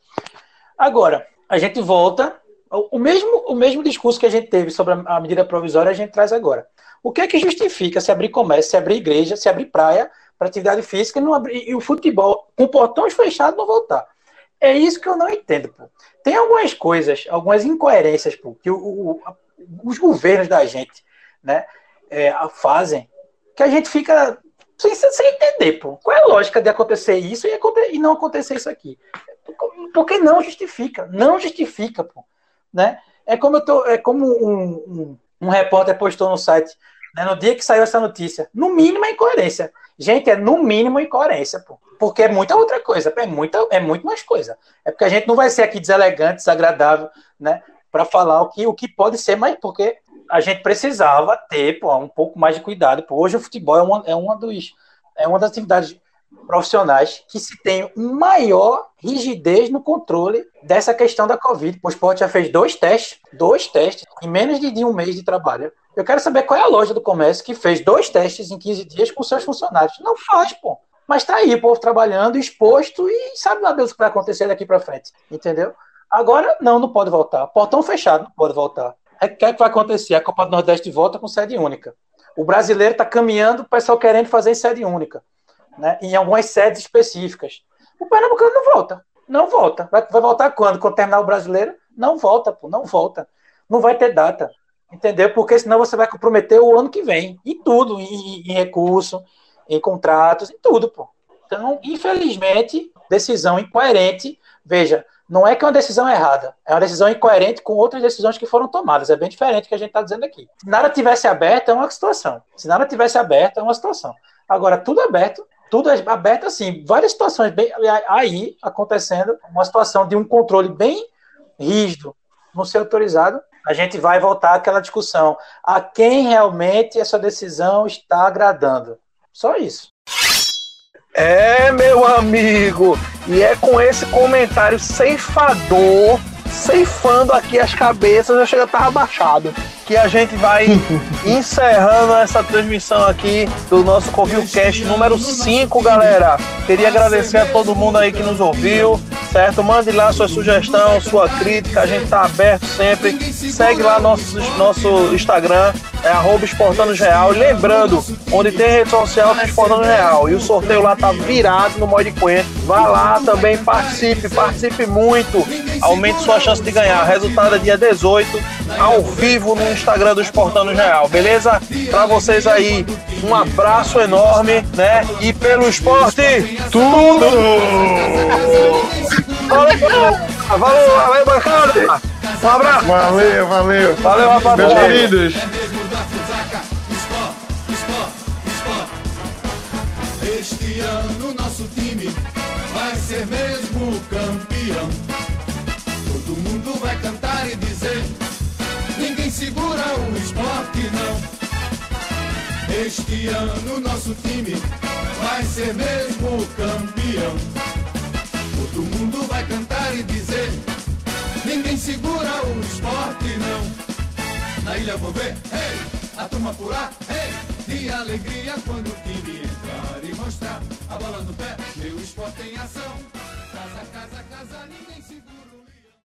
Agora, a gente volta, o mesmo, o mesmo discurso que a gente teve sobre a medida provisória, a gente traz agora. O que é que justifica se abrir comércio, se abrir igreja, se abrir praia para atividade física e, abrir, e o futebol com portões fechados não voltar? É isso que eu não entendo, pô. Tem algumas coisas, algumas incoerências, pô, que o, o, os governos da gente, né, é, fazem, que a gente fica sem, sem entender, pô. Qual é a lógica de acontecer isso e, e não acontecer isso aqui? Porque não justifica, não justifica, pô, né? É como eu tô, é como um, um, um repórter postou no site, né, no dia que saiu essa notícia. No mínimo é incoerência. Gente, é no mínimo incoerência, pô. Porque é muita outra coisa, é, muita, é muito mais coisa. É porque a gente não vai ser aqui deselegante, desagradável, né? Para falar o que, o que pode ser, mas porque a gente precisava ter pô, um pouco mais de cuidado. Pô. Hoje o futebol é uma, é, uma dos, é uma das atividades profissionais que se tem maior rigidez no controle dessa questão da Covid. O esporte já fez dois testes, dois testes em menos de um mês de trabalho. Eu quero saber qual é a loja do comércio que fez dois testes em 15 dias com seus funcionários. Não faz, pô. Mas tá aí, o povo trabalhando, exposto e sabe lá Deus o que vai acontecer daqui para frente. Entendeu? Agora, não, não pode voltar. Portão fechado, não pode voltar. O que é que vai acontecer? A Copa do Nordeste volta com sede única. O brasileiro está caminhando, o pessoal querendo fazer em sede única, né? em algumas sedes específicas. O Pernambucano não volta. Não volta. Vai, vai voltar quando? Quando terminar o brasileiro? Não volta, pô, não volta. Não vai ter data. Entendeu? Porque senão você vai comprometer o ano que vem. Em tudo, em, em recurso, em contratos, em tudo, pô. Então, infelizmente, decisão incoerente. Veja, não é que é uma decisão errada, é uma decisão incoerente com outras decisões que foram tomadas. É bem diferente do que a gente está dizendo aqui. Se nada tivesse aberto, é uma situação. Se nada tivesse aberto, é uma situação. Agora, tudo aberto, tudo é aberto assim, várias situações bem aí acontecendo, uma situação de um controle bem rígido não ser autorizado, a gente vai voltar àquela discussão. A quem realmente essa decisão está agradando? Só isso. É, meu amigo, e é com esse comentário ceifador, ceifando aqui as cabeças, eu chego a estar abaixado que a gente vai encerrando essa transmissão aqui do nosso CovilCast número 5, galera. Queria agradecer a todo mundo aí que nos ouviu, certo? Mande lá sua sugestão, sua crítica, a gente tá aberto sempre. Segue lá nosso, nosso Instagram, é arroba Real. Lembrando, onde tem rede social tem Exportando Real. E o sorteio lá tá virado no Mod Coen. Vá lá também, participe, participe muito. Aumente sua chance de ganhar. Resultado é dia 18 ao vivo no Instagram do Exportando Real, beleza? Para vocês aí, um abraço enorme, né? E pelo esporte, tudo! Valeu, valeu, valeu, bancada. Um abraço. Valeu, valeu. Valeu, rapaziada. Meus queridos. Este ano nosso time vai ser mesmo campeão. Todo mundo vai cantar e dizer: ninguém segura o esporte, não. Este ano nosso time vai ser mesmo campeão. Segura o esporte não. Na ilha vou ver, hey, a turma pular, hey, de alegria quando o time entrar e mostrar a bola no pé. Meu esporte em ação,